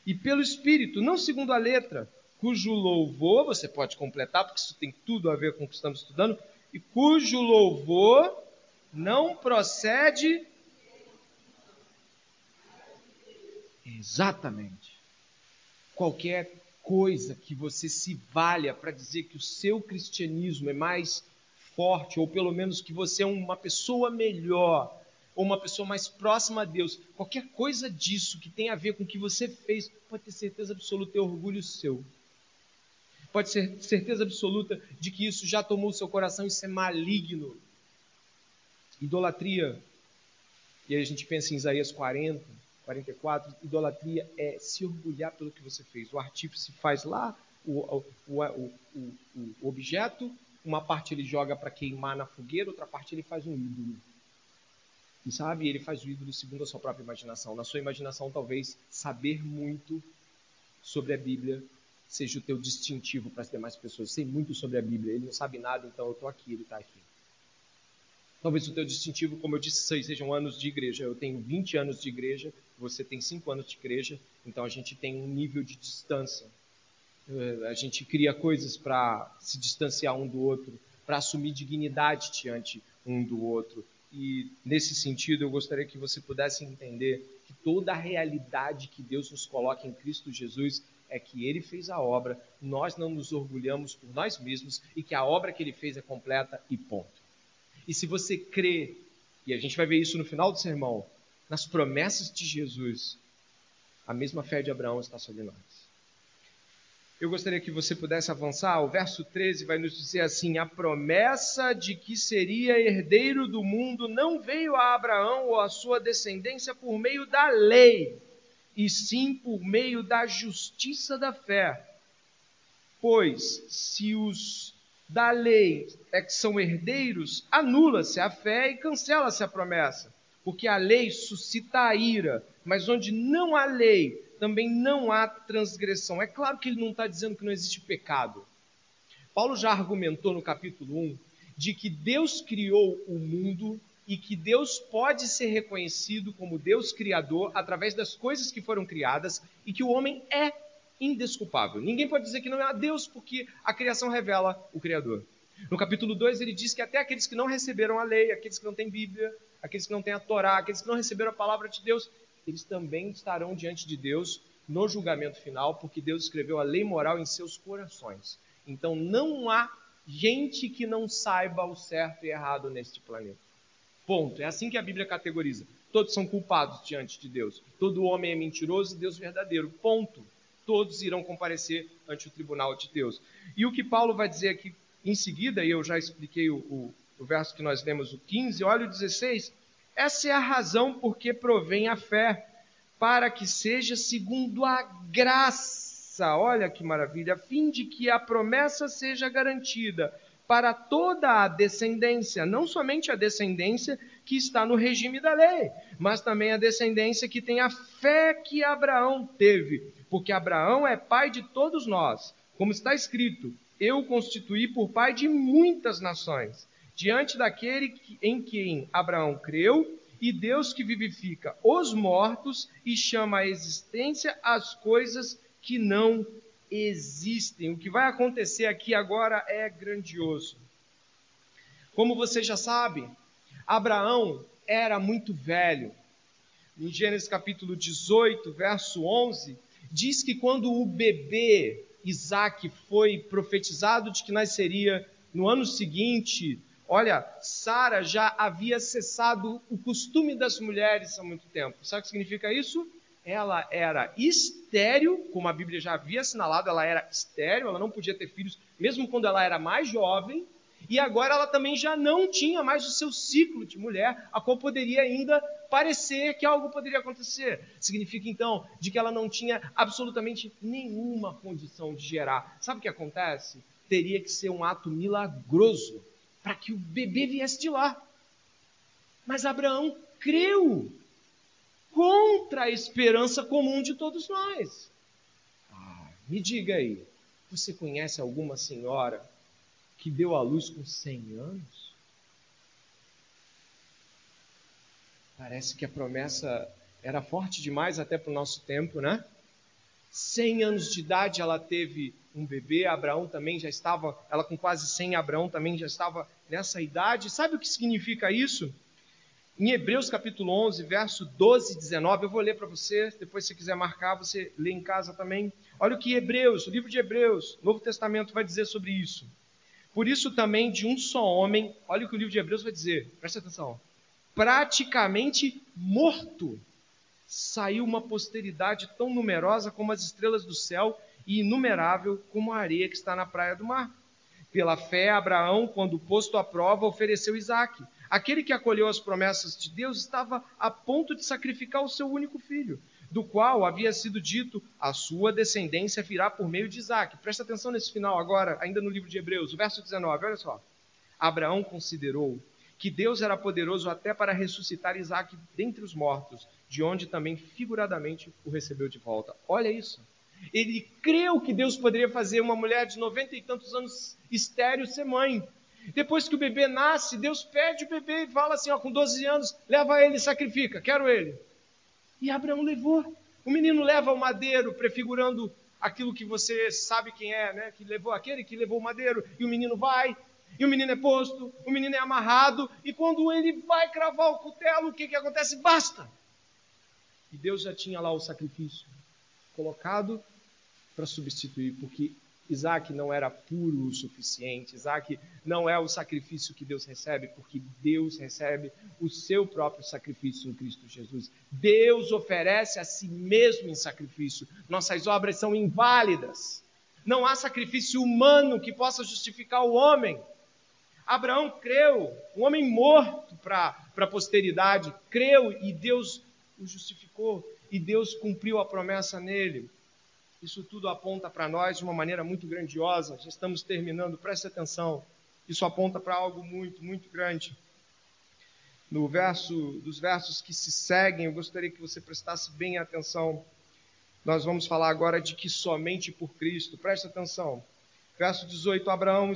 E pelo Espírito, não segundo a letra, cujo louvor, você pode completar, porque isso tem tudo a ver com o que estamos estudando, e cujo louvor não procede. Exatamente. Qualquer coisa que você se valha para dizer que o seu cristianismo é mais forte, ou pelo menos que você é uma pessoa melhor, ou uma pessoa mais próxima a Deus, qualquer coisa disso que tem a ver com o que você fez, pode ter certeza absoluta, é orgulho seu. Pode ser certeza absoluta de que isso já tomou o seu coração, isso é maligno. Idolatria. E aí a gente pensa em Isaías 40, 44, idolatria é se orgulhar pelo que você fez. O artífice faz lá o, o, o, o objeto, uma parte ele joga para queimar na fogueira, outra parte ele faz um ídolo. E sabe, ele faz o ídolo segundo a sua própria imaginação. Na sua imaginação, talvez saber muito sobre a Bíblia seja o teu distintivo para as demais pessoas. Sei muito sobre a Bíblia, ele não sabe nada, então eu estou aqui, ele está aqui. Talvez o teu distintivo, como eu disse, sejam anos de igreja. Eu tenho 20 anos de igreja, você tem 5 anos de igreja, então a gente tem um nível de distância. Eh, a gente cria coisas para se distanciar um do outro, para assumir dignidade diante um do outro. E nesse sentido, eu gostaria que você pudesse entender que toda a realidade que Deus nos coloca em Cristo Jesus é que ele fez a obra, nós não nos orgulhamos por nós mesmos e que a obra que ele fez é completa e ponto. E se você crê, e a gente vai ver isso no final do sermão, nas promessas de Jesus, a mesma fé de Abraão está sobre nós. Eu gostaria que você pudesse avançar. O verso 13 vai nos dizer assim: A promessa de que seria herdeiro do mundo não veio a Abraão ou a sua descendência por meio da lei, e sim por meio da justiça da fé. Pois se os da lei é que são herdeiros, anula-se a fé e cancela-se a promessa. Porque a lei suscita a ira, mas onde não há lei, também não há transgressão. É claro que ele não está dizendo que não existe pecado. Paulo já argumentou no capítulo 1 de que Deus criou o mundo e que Deus pode ser reconhecido como Deus criador através das coisas que foram criadas e que o homem é indesculpável. Ninguém pode dizer que não é a Deus, porque a criação revela o Criador. No capítulo 2, ele diz que até aqueles que não receberam a lei, aqueles que não têm Bíblia, aqueles que não têm a Torá, aqueles que não receberam a palavra de Deus, eles também estarão diante de Deus no julgamento final, porque Deus escreveu a lei moral em seus corações. Então não há gente que não saiba o certo e errado neste planeta. Ponto. É assim que a Bíblia categoriza. Todos são culpados diante de Deus. Todo homem é mentiroso e Deus verdadeiro. Ponto todos irão comparecer ante o tribunal de Deus. E o que Paulo vai dizer aqui em seguida, e eu já expliquei o, o, o verso que nós lemos, o 15, olha o 16. Essa é a razão por que provém a fé, para que seja segundo a graça, olha que maravilha, a fim de que a promessa seja garantida para toda a descendência, não somente a descendência que está no regime da lei, mas também a descendência que tem a fé que Abraão teve, porque Abraão é pai de todos nós, como está escrito: Eu constituí por pai de muitas nações, diante daquele em quem Abraão creu, e Deus que vivifica os mortos e chama à existência as coisas que não existem. O que vai acontecer aqui agora é grandioso. Como você já sabe, Abraão era muito velho. Em Gênesis capítulo 18, verso 11, diz que quando o bebê Isaac foi profetizado de que nasceria no ano seguinte, olha, Sara já havia cessado o costume das mulheres há muito tempo. Sabe o que significa isso? Ela era estéril, como a Bíblia já havia assinalado, ela era estéril, ela não podia ter filhos, mesmo quando ela era mais jovem, e agora ela também já não tinha mais o seu ciclo de mulher, a qual poderia ainda parecer que algo poderia acontecer. Significa então de que ela não tinha absolutamente nenhuma condição de gerar. Sabe o que acontece? Teria que ser um ato milagroso para que o bebê viesse de lá. Mas Abraão creu contra a esperança comum de todos nós. Ah, me diga aí, você conhece alguma senhora que deu à luz com 100 anos? Parece que a promessa era forte demais até para o nosso tempo, né? 100 anos de idade ela teve um bebê, Abraão também já estava, ela com quase 100, Abraão também já estava nessa idade. Sabe o que significa isso? Em Hebreus capítulo 11, verso 12 e 19, eu vou ler para você, depois se quiser marcar, você lê em casa também. Olha o que Hebreus, o livro de Hebreus, Novo Testamento vai dizer sobre isso. Por isso também de um só homem, olha o que o livro de Hebreus vai dizer, presta atenção. Praticamente morto, saiu uma posteridade tão numerosa como as estrelas do céu e inumerável como a areia que está na praia do mar. Pela fé, Abraão, quando posto à prova, ofereceu Isaque. Aquele que acolheu as promessas de Deus estava a ponto de sacrificar o seu único filho do qual havia sido dito: a sua descendência virá por meio de Isaac. Presta atenção nesse final agora, ainda no livro de Hebreus, o verso 19, olha só. Abraão considerou que Deus era poderoso até para ressuscitar Isaac dentre os mortos, de onde também figuradamente o recebeu de volta. Olha isso. Ele creu que Deus poderia fazer uma mulher de noventa e tantos anos estéreo ser mãe. Depois que o bebê nasce, Deus pede o bebê e fala assim: ó, com 12 anos, leva ele e sacrifica, quero ele. E Abraão levou. O menino leva o madeiro, prefigurando aquilo que você sabe quem é, né? Que levou aquele que levou o madeiro. E o menino vai, e o menino é posto, o menino é amarrado, e quando ele vai cravar o cutelo, o que, que acontece? Basta! E Deus já tinha lá o sacrifício colocado para substituir, porque Isaac não era puro o suficiente. Isaac não é o sacrifício que Deus recebe, porque Deus recebe o seu próprio sacrifício em Cristo Jesus. Deus oferece a si mesmo em sacrifício. Nossas obras são inválidas. Não há sacrifício humano que possa justificar o homem. Abraão creu, um homem morto para a posteridade, creu e Deus o justificou, e Deus cumpriu a promessa nele. Isso tudo aponta para nós de uma maneira muito grandiosa. Já estamos terminando, preste atenção. Isso aponta para algo muito, muito grande. No verso, dos versos que se seguem, eu gostaria que você prestasse bem atenção. Nós vamos falar agora de que somente por Cristo. Preste atenção. Verso 18: Abraão,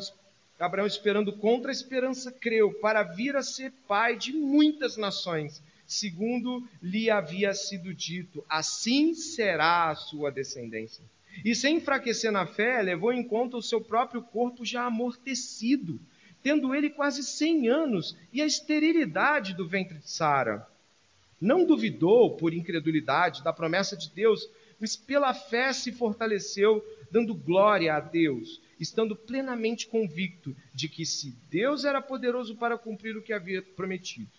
Abraão esperando contra a esperança, creu para vir a ser pai de muitas nações segundo lhe havia sido dito: assim será a sua descendência. E sem enfraquecer na fé, levou em conta o seu próprio corpo já amortecido, tendo ele quase cem anos, e a esterilidade do ventre de Sara. Não duvidou, por incredulidade, da promessa de Deus, mas pela fé se fortaleceu, dando glória a Deus, estando plenamente convicto de que se Deus era poderoso para cumprir o que havia prometido,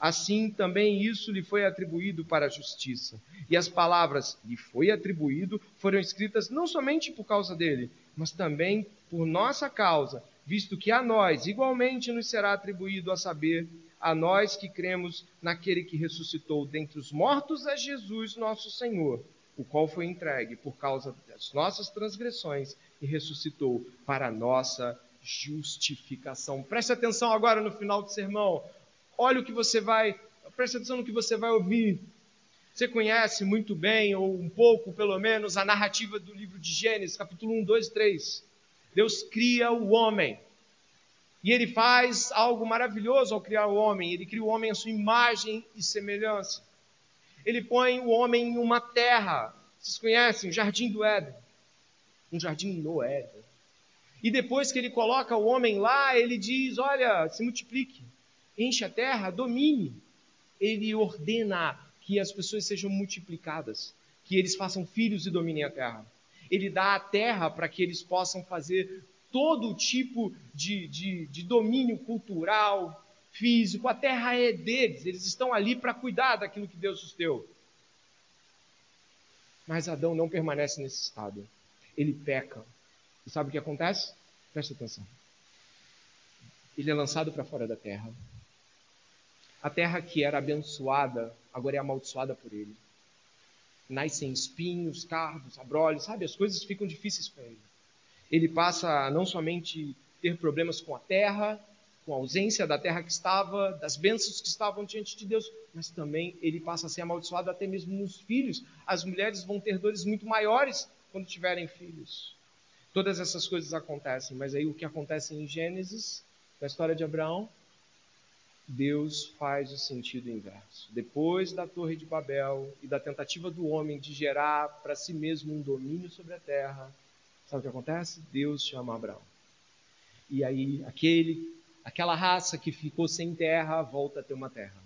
assim também isso lhe foi atribuído para a justiça. E as palavras lhe foi atribuído foram escritas não somente por causa dele, mas também por nossa causa, visto que a nós igualmente nos será atribuído a saber, a nós que cremos naquele que ressuscitou dentre os mortos a Jesus nosso Senhor, o qual foi entregue por causa das nossas transgressões e ressuscitou para a nossa justificação. Preste atenção agora no final do sermão olha o que você vai, preste atenção no que você vai ouvir. Você conhece muito bem, ou um pouco pelo menos, a narrativa do livro de Gênesis, capítulo 1, 2, 3. Deus cria o homem. E ele faz algo maravilhoso ao criar o homem. Ele cria o homem à sua imagem e semelhança. Ele põe o homem em uma terra, Vocês conhecem o jardim do Éden? Um jardim no Éden. E depois que ele coloca o homem lá, ele diz: Olha, se multiplique, enche a terra, domine. Ele ordena que as pessoas sejam multiplicadas, que eles façam filhos e dominem a terra. Ele dá a terra para que eles possam fazer todo tipo de, de, de domínio cultural, físico. A terra é deles, eles estão ali para cuidar daquilo que Deus os deu. Mas Adão não permanece nesse estado. Ele peca. E sabe o que acontece? Presta atenção. Ele é lançado para fora da terra. A terra que era abençoada, agora é amaldiçoada por ele. Nascem espinhos, cardos, abrolhos, sabe? As coisas ficam difíceis para ele. Ele passa a não somente ter problemas com a terra, com a ausência da terra que estava, das bênçãos que estavam diante de Deus, mas também ele passa a ser amaldiçoado até mesmo nos filhos. As mulheres vão ter dores muito maiores quando tiverem filhos. Todas essas coisas acontecem, mas aí o que acontece em Gênesis, na história de Abraão, Deus faz o sentido inverso. Depois da Torre de Babel e da tentativa do homem de gerar para si mesmo um domínio sobre a terra, sabe o que acontece? Deus chama Abraão. E aí aquele aquela raça que ficou sem terra volta a ter uma terra.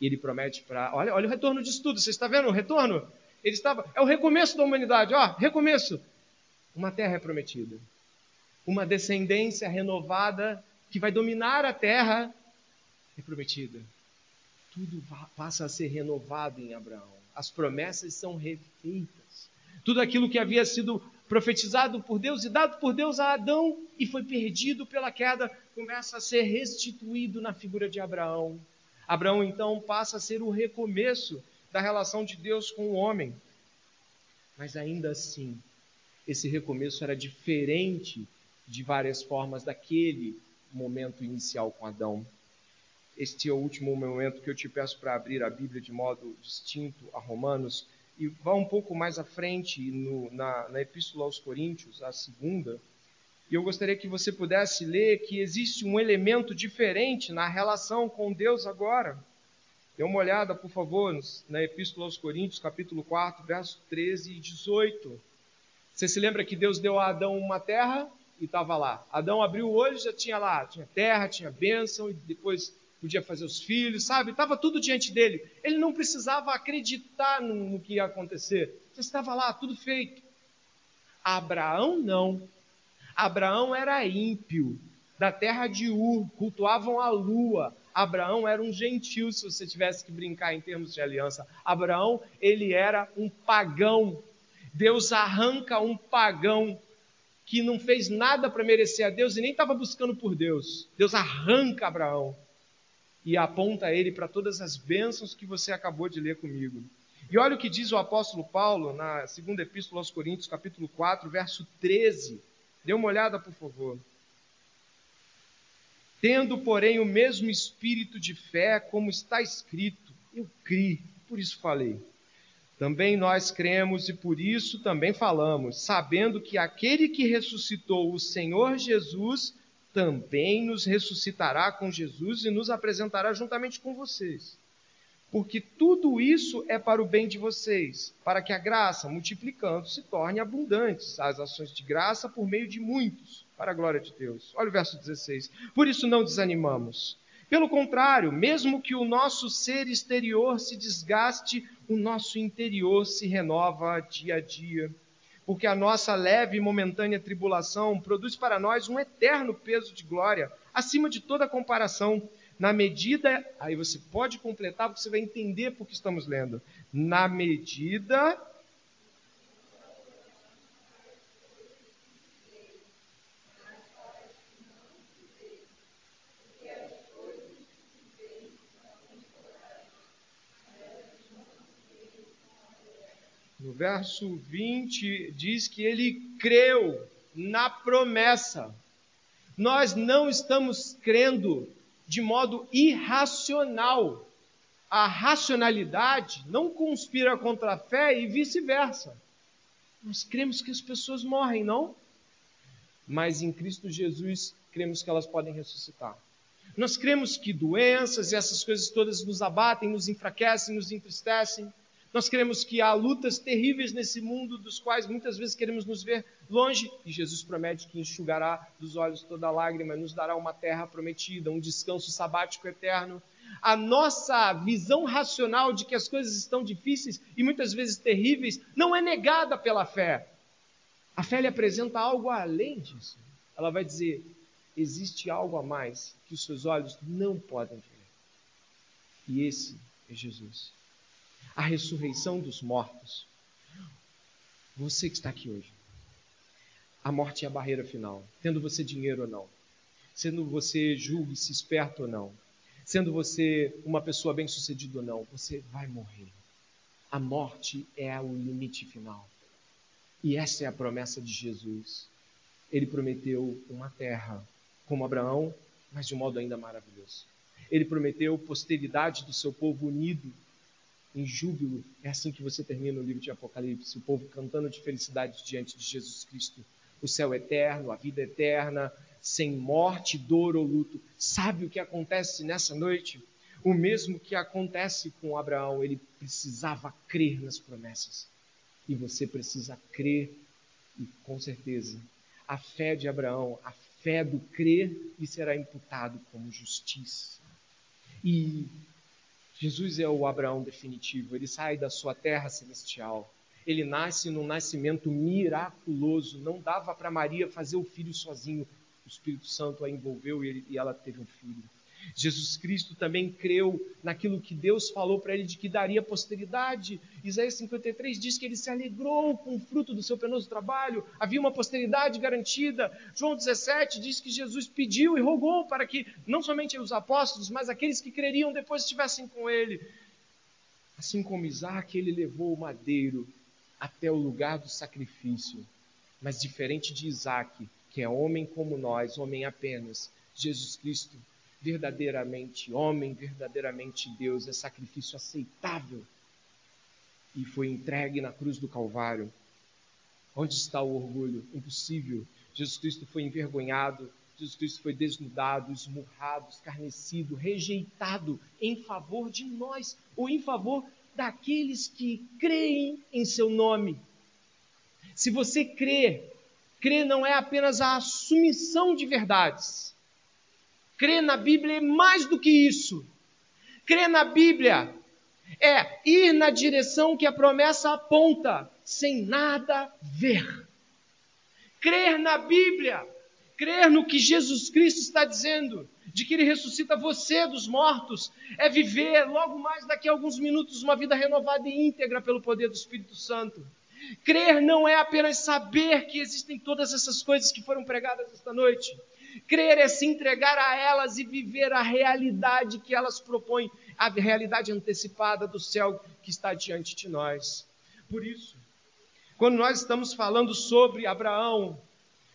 E ele promete para. Olha, olha o retorno disso tudo. Você está vendo o retorno? Ele estava. É o recomeço da humanidade. Ó, recomeço. Uma terra é prometida. Uma descendência renovada que vai dominar a terra é prometida. Tudo passa a ser renovado em Abraão. As promessas são refeitas. Tudo aquilo que havia sido profetizado por Deus e dado por Deus a Adão e foi perdido pela queda, começa a ser restituído na figura de Abraão. Abraão então passa a ser o recomeço da relação de Deus com o homem. Mas ainda assim, esse recomeço era diferente de várias formas daquele momento inicial com Adão. Este é o último momento que eu te peço para abrir a Bíblia de modo distinto a Romanos e vá um pouco mais à frente no, na, na Epístola aos Coríntios, a segunda, e eu gostaria que você pudesse ler que existe um elemento diferente na relação com Deus agora. Dê uma olhada, por favor, na Epístola aos Coríntios, capítulo 4, verso 13 e 18. Você se lembra que Deus deu a Adão uma terra e estava lá. Adão abriu o olho já tinha lá, tinha terra, tinha bênção, e depois podia fazer os filhos, sabe? Estava tudo diante dele. Ele não precisava acreditar no, no que ia acontecer. Já estava lá, tudo feito. Abraão não. Abraão era ímpio, da terra de Ur, cultuavam a lua. Abraão era um gentil, se você tivesse que brincar em termos de aliança. Abraão, ele era um pagão. Deus arranca um pagão que não fez nada para merecer a Deus e nem estava buscando por Deus. Deus arranca Abraão e aponta ele para todas as bênçãos que você acabou de ler comigo. E olha o que diz o apóstolo Paulo na segunda epístola aos Coríntios, capítulo 4, verso 13. Dê uma olhada, por favor. Tendo, porém, o mesmo espírito de fé, como está escrito, eu criei, por isso falei. Também nós cremos e por isso também falamos, sabendo que aquele que ressuscitou o Senhor Jesus também nos ressuscitará com Jesus e nos apresentará juntamente com vocês. Porque tudo isso é para o bem de vocês, para que a graça, multiplicando, se torne abundante, as ações de graça por meio de muitos, para a glória de Deus. Olha o verso 16. Por isso não desanimamos. Pelo contrário, mesmo que o nosso ser exterior se desgaste, o nosso interior se renova dia a dia porque a nossa leve e momentânea tribulação produz para nós um eterno peso de glória, acima de toda comparação, na medida. Aí você pode completar, porque você vai entender por que estamos lendo. Na medida verso 20 diz que ele creu na promessa. Nós não estamos crendo de modo irracional. A racionalidade não conspira contra a fé e vice-versa. Nós cremos que as pessoas morrem, não? Mas em Cristo Jesus cremos que elas podem ressuscitar. Nós cremos que doenças e essas coisas todas nos abatem, nos enfraquecem, nos entristecem, Nós cremos que há lutas terríveis nesse mundo, dos quais muitas vezes queremos nos ver longe, e Jesus promete que enxugará dos olhos toda lágrima, nos dará uma terra prometida, um descanso sabático eterno. A nossa visão racional de que as coisas estão difíceis e muitas vezes terríveis não é negada pela fé. A fé lhe apresenta algo além disso. Ela vai dizer: existe algo a mais que os seus olhos não podem ver. E esse é Jesus a ressurreição dos mortos. Você que está aqui hoje, a morte é a barreira final, tendo você dinheiro ou não, sendo você julgue-se esperto ou não, sendo você uma pessoa bem-sucedida ou não, você vai morrer. A morte é o limite final. E essa é a promessa de Jesus. Ele prometeu uma terra, como Abraão, mas de um modo ainda maravilhoso. Ele prometeu posteridade do seu povo unido em júbilo. É assim que você termina o livro de Apocalipse, o povo cantando de felicidade diante de Jesus Cristo. O céu eterno, a vida eterna, sem morte, dor ou luto. Sabe o que acontece nessa noite? O mesmo que acontece com Abraão, ele precisava crer nas promessas. E você precisa crer, e com certeza, a fé de Abraão, a fé do crer, lhe será imputado como justiça. E Jesus é o Abraão definitivo, ele sai da sua terra celestial. Ele nasce num nascimento miraculoso. Não dava para Maria fazer o filho sozinho. O Espírito Santo a envolveu e, ela teve um filho. Jesus Cristo também creu naquilo que Deus falou para ele de que daria posteridade. Isaías 53 diz que ele se alegrou com o fruto do seu penoso trabalho, havia uma posteridade garantida. João 17 diz que Jesus pediu e rogou para que não somente os apóstolos, mas aqueles que creriam depois estivessem com ele. Assim como Isaac, ele levou o madeiro até o lugar do sacrifício. Mas diferente de Isaac, que é homem como nós, homem apenas, Jesus Cristo verdadeiramente homem, verdadeiramente Deus, é sacrifício aceitável e foi entregue na cruz do Calvário. Onde está o orgulho? Impossível. Jesus Cristo foi envergonhado, Jesus Cristo foi desnudado, esmurrado, escarnecido, rejeitado em favor de nós, ou em favor daqueles que creem em seu nome. Se você crê, crer não é apenas a assumição de verdades, Crer na Bíblia é mais do que isso. Crer na Bíblia é ir na direção que a promessa aponta, sem nada ver. Crer na Bíblia, crer no que Jesus Cristo está dizendo, de que Ele ressuscita você dos mortos, é viver logo mais daqui a alguns minutos uma vida renovada e íntegra pelo poder do Espírito Santo. Crer não é apenas saber que existem todas essas coisas que foram pregadas esta noite. Crer é se entregar a elas e viver a realidade que elas propõem, a realidade antecipada do céu que está diante de nós. Por isso, quando nós estamos falando sobre Abraão,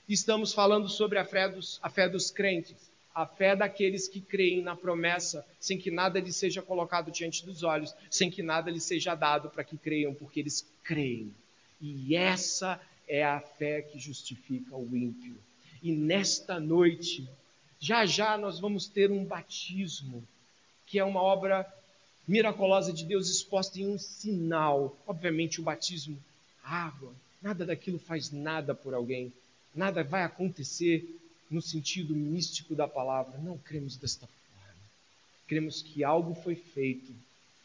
estamos falando sobre a fé dos, a fé dos crentes, a fé daqueles que creem na promessa, sem que nada lhes seja colocado diante dos olhos, sem que nada lhes seja dado para que creiam, porque eles creem. E essa é a fé que justifica o ímpio. E nesta noite, já já nós vamos ter um batismo, que é uma obra miraculosa de Deus exposta em um sinal. Obviamente, o batismo, água, nada daquilo faz nada por alguém, nada vai acontecer no sentido místico da palavra. Não cremos desta forma. Cremos que algo foi feito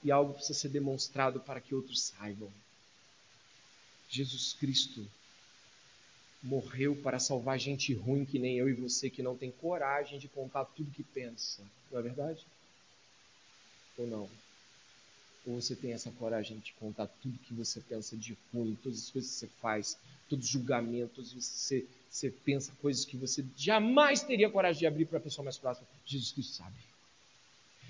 e algo precisa ser demonstrado para que outros saibam. Jesus Cristo morreu para salvar gente ruim que nem eu e você, que não tem coragem de contar tudo que pensa. Não é verdade? Ou não? Ou você tem essa coragem de contar tudo que você pensa de ruim, todas as coisas que você faz, todos os julgamentos, você, você pensa coisas que você jamais teria coragem de abrir para a pessoa mais próxima. Jesus Cristo sabe.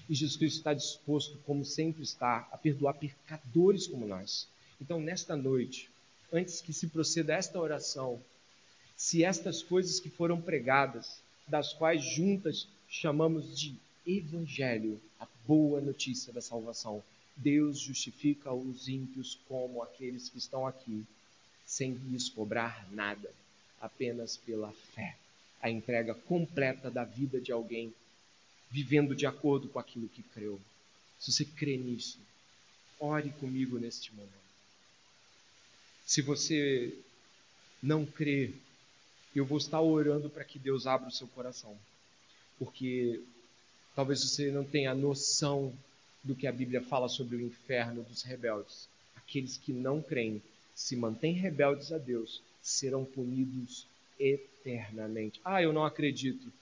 E Jesus Cristo está disposto, como sempre está, a perdoar pecadores como nós. Então, nesta noite, antes que se proceda a esta oração, se estas coisas que foram pregadas, das quais juntas chamamos de Evangelho, a boa notícia da salvação, Deus justifica os ímpios como aqueles que estão aqui, sem lhes cobrar nada, apenas pela fé. A entrega completa da vida de alguém, vivendo de acordo com aquilo que creu. Se você crê nisso, ore comigo neste momento. Se você não crê, eu vou estar orando para que Deus abra o seu coração. Porque talvez você não tenha noção do que a Bíblia fala sobre o inferno dos rebeldes. Aqueles que não creem, se mantêm rebeldes a Deus, serão punidos eternamente. Ah, eu não acredito.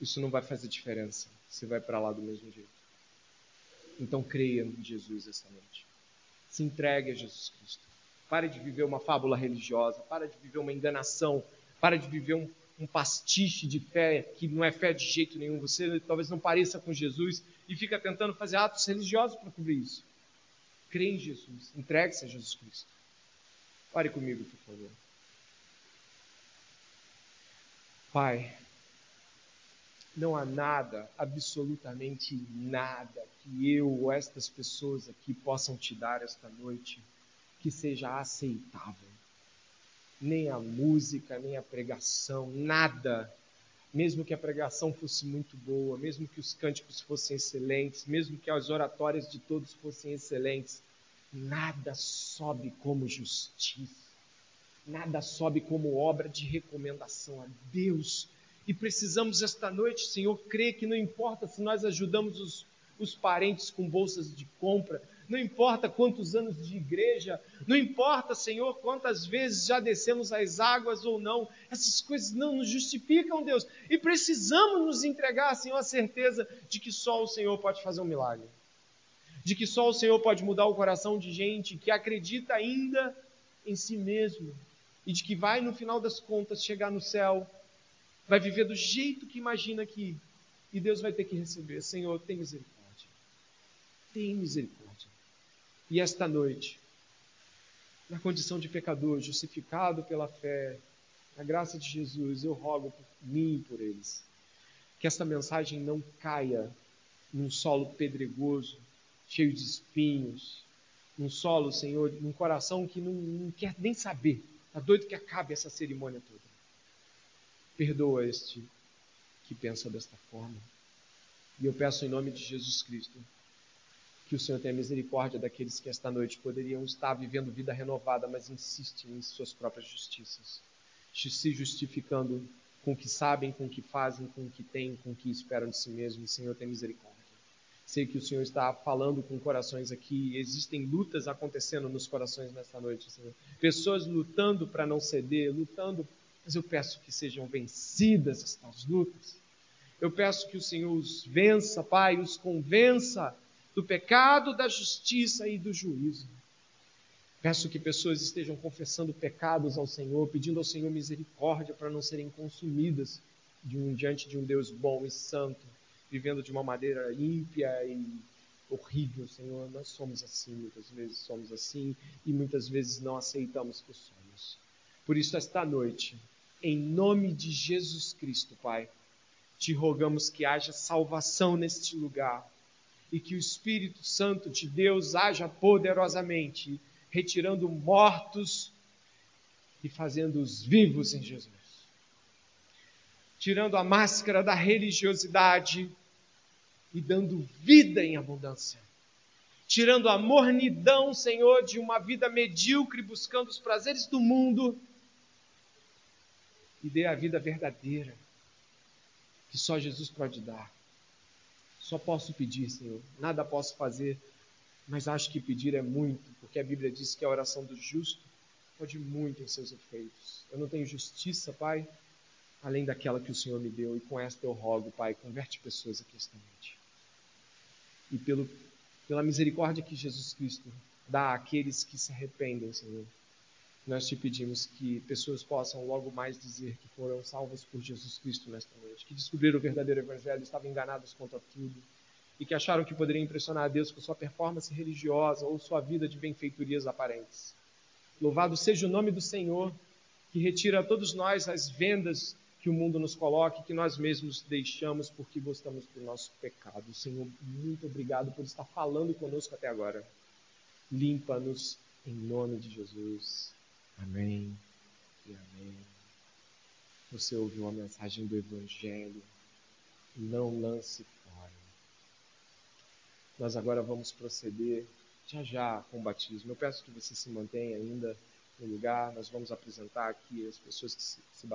Isso não vai fazer diferença. Você vai para lá do mesmo jeito. Então creia em Jesus esta noite. Se entregue a Jesus Cristo. Pare de viver uma fábula religiosa. Pare de viver uma enganação. Pare de viver um, um pastiche de fé que não é fé de jeito nenhum. Você talvez não pareça com Jesus e fica tentando fazer atos religiosos para cobrir isso. Crê em Jesus. Entregue-se a Jesus Cristo. Pare comigo, por favor. Pai, não há nada, absolutamente nada, que eu ou estas pessoas aqui possam te dar esta noite que seja aceitável. Nem a música, nem a pregação, nada. Mesmo que a pregação fosse muito boa, mesmo que os cânticos fossem excelentes, mesmo que as oratórias de todos fossem excelentes, nada sobe como justiça. Nada sobe como obra de recomendação a Deus e precisamos esta noite, Senhor, crer que não importa se nós ajudamos os, os parentes com bolsas de compra, não importa quantos anos de igreja, não importa, Senhor, quantas vezes já descemos as águas ou não, essas coisas não nos justificam, Deus, e precisamos nos entregar, Senhor, a certeza de que só o Senhor pode fazer um milagre, de que só o Senhor pode mudar o coração de gente que acredita ainda em si mesmo e de que vai, no final das contas, chegar no céu vai viver do jeito que imagina aqui. E Deus vai ter que receber: Senhor, tem misericórdia. Tem misericórdia. E esta noite, na condição de pecador, justificado pela fé, na graça de Jesus, eu rogo por mim e por eles. Que esta mensagem não caia num solo pedregoso, cheio de espinhos, num solo, Senhor, num coração que não, não quer nem saber. Está doido que acabe essa cerimônia toda. Perdoa este que pensa desta forma. E eu peço em nome de Jesus Cristo que o Senhor tenha misericórdia daqueles que esta noite poderiam estar vivendo vida renovada, mas insistem em suas próprias justiças, se justificando com o que sabem, com o que fazem, com o que têm, com o que esperam de si mesmos. Senhor, tenha misericórdia. Sei que o Senhor está falando com corações aqui, existem lutas acontecendo nos corações nesta noite, Senhor. Pessoas lutando para não ceder, lutando mas eu peço que sejam vencidas estas lutas. Eu peço que o Senhor os vença, Pai, os convença do pecado, da justiça e do juízo. Peço que pessoas estejam confessando pecados ao Senhor, pedindo ao Senhor misericórdia para não serem consumidas de um, diante de um Deus bom e santo, vivendo de uma maneira ímpia e horrível, Senhor. Nós somos assim, muitas vezes somos assim e muitas vezes não aceitamos que somos. Por isso, esta noite, em nome de Jesus Cristo, Pai, te rogamos que haja salvação neste lugar e que o Espírito Santo de Deus haja poderosamente, retirando mortos e fazendo-os vivos em Jesus. Tirando a máscara da religiosidade e dando vida em abundância. Tirando a mornidão, Senhor, de uma vida medíocre buscando os prazeres do mundo e dê a vida verdadeira que só Jesus pode dar. Só posso pedir, Senhor, nada posso fazer, mas acho que pedir é muito, porque a Bíblia diz que a oração do justo pode muito em seus efeitos. Eu não tenho justiça, Pai, além daquela que o Senhor me deu, e com esta eu rogo, Pai, converte pessoas aqui esta noite. E pelo, pela misericórdia que Jesus Cristo dá àqueles que se arrependem, Senhor, nós te pedimos que pessoas possam logo mais dizer que foram salvas por Jesus Cristo nesta noite, que descobriram o verdadeiro Evangelho, estavam enganados quanto a tudo, e que acharam que poderiam impressionar a Deus com sua performance religiosa ou sua vida de benfeitorias aparentes. Louvado seja o nome do Senhor, que retira a todos nós as vendas que o mundo nos coloca e que nós mesmos deixamos porque gostamos do nosso pecado. Senhor, muito obrigado por estar falando conosco até agora. Limpa-nos em nome de Jesus. Amém e amém. Você ouviu a mensagem do Evangelho. Não lance fora. Nós agora vamos proceder já já com o batismo. Eu peço que você se mantenha ainda no lugar. Nós vamos apresentar aqui as pessoas que se, se